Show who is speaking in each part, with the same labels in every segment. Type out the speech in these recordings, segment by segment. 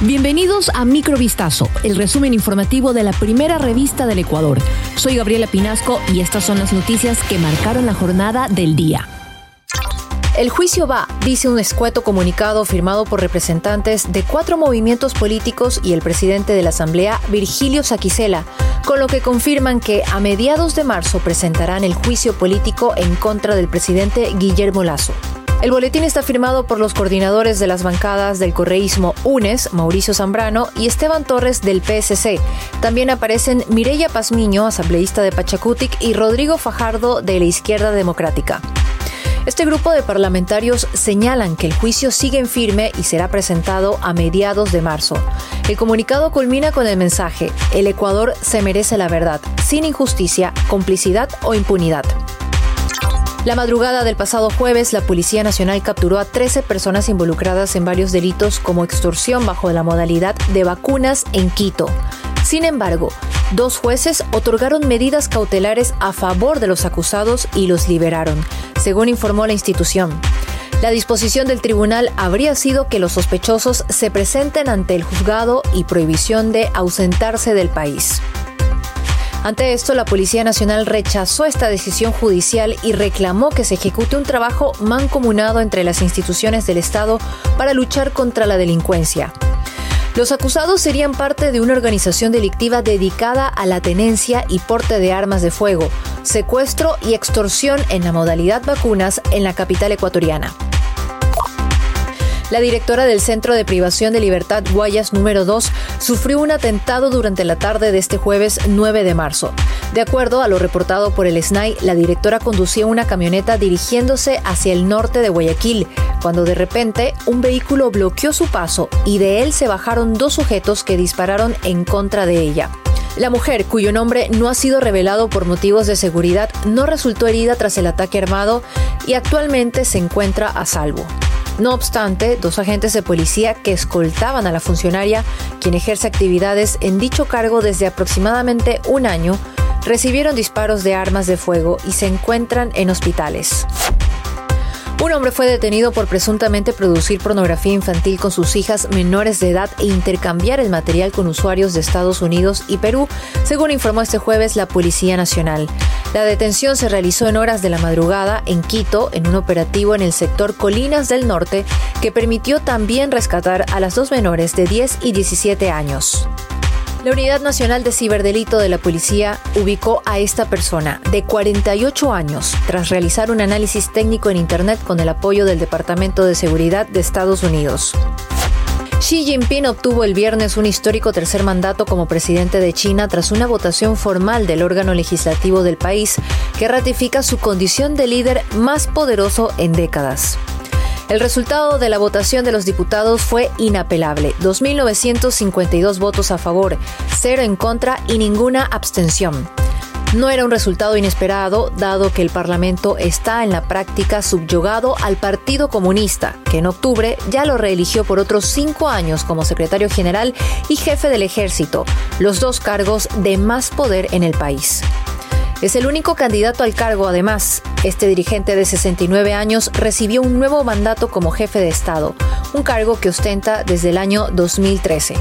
Speaker 1: Bienvenidos a Microvistazo, el resumen informativo de la primera revista del Ecuador. Soy Gabriela Pinasco y estas son las noticias que marcaron la jornada del día. El juicio va, dice un escueto comunicado firmado por representantes de cuatro movimientos políticos y el presidente de la Asamblea, Virgilio Saquicela, con lo que confirman que a mediados de marzo presentarán el juicio político en contra del presidente Guillermo Lazo. El boletín está firmado por los coordinadores de las bancadas del correísmo UNES, Mauricio Zambrano, y Esteban Torres del PSC. También aparecen Mireya Pazmiño, asambleísta de Pachacutic, y Rodrigo Fajardo de la Izquierda Democrática. Este grupo de parlamentarios señalan que el juicio sigue en firme y será presentado a mediados de marzo. El comunicado culmina con el mensaje, el Ecuador se merece la verdad, sin injusticia, complicidad o impunidad. La madrugada del pasado jueves, la Policía Nacional capturó a 13 personas involucradas en varios delitos como extorsión bajo la modalidad de vacunas en Quito. Sin embargo, dos jueces otorgaron medidas cautelares a favor de los acusados y los liberaron, según informó la institución. La disposición del tribunal habría sido que los sospechosos se presenten ante el juzgado y prohibición de ausentarse del país. Ante esto, la Policía Nacional rechazó esta decisión judicial y reclamó que se ejecute un trabajo mancomunado entre las instituciones del Estado para luchar contra la delincuencia. Los acusados serían parte de una organización delictiva dedicada a la tenencia y porte de armas de fuego, secuestro y extorsión en la modalidad vacunas en la capital ecuatoriana. La directora del Centro de Privación de Libertad Guayas número 2 sufrió un atentado durante la tarde de este jueves 9 de marzo. De acuerdo a lo reportado por el SNAI, la directora conducía una camioneta dirigiéndose hacia el norte de Guayaquil, cuando de repente un vehículo bloqueó su paso y de él se bajaron dos sujetos que dispararon en contra de ella. La mujer, cuyo nombre no ha sido revelado por motivos de seguridad, no resultó herida tras el ataque armado y actualmente se encuentra a salvo. No obstante, dos agentes de policía que escoltaban a la funcionaria, quien ejerce actividades en dicho cargo desde aproximadamente un año, recibieron disparos de armas de fuego y se encuentran en hospitales. Un hombre fue detenido por presuntamente producir pornografía infantil con sus hijas menores de edad e intercambiar el material con usuarios de Estados Unidos y Perú, según informó este jueves la Policía Nacional. La detención se realizó en horas de la madrugada en Quito, en un operativo en el sector Colinas del Norte, que permitió también rescatar a las dos menores de 10 y 17 años. La Unidad Nacional de Ciberdelito de la Policía ubicó a esta persona de 48 años tras realizar un análisis técnico en Internet con el apoyo del Departamento de Seguridad de Estados Unidos. Xi Jinping obtuvo el viernes un histórico tercer mandato como presidente de China tras una votación formal del órgano legislativo del país que ratifica su condición de líder más poderoso en décadas. El resultado de la votación de los diputados fue inapelable, 2.952 votos a favor, cero en contra y ninguna abstención. No era un resultado inesperado, dado que el Parlamento está en la práctica subyugado al Partido Comunista, que en octubre ya lo reeligió por otros cinco años como secretario general y jefe del ejército, los dos cargos de más poder en el país. Es el único candidato al cargo, además. Este dirigente de 69 años recibió un nuevo mandato como jefe de Estado, un cargo que ostenta desde el año 2013.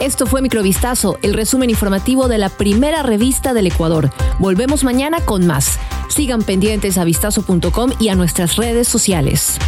Speaker 1: Esto fue Microvistazo, el resumen informativo de la primera revista del Ecuador. Volvemos mañana con más. Sigan pendientes a vistazo.com y a nuestras redes sociales.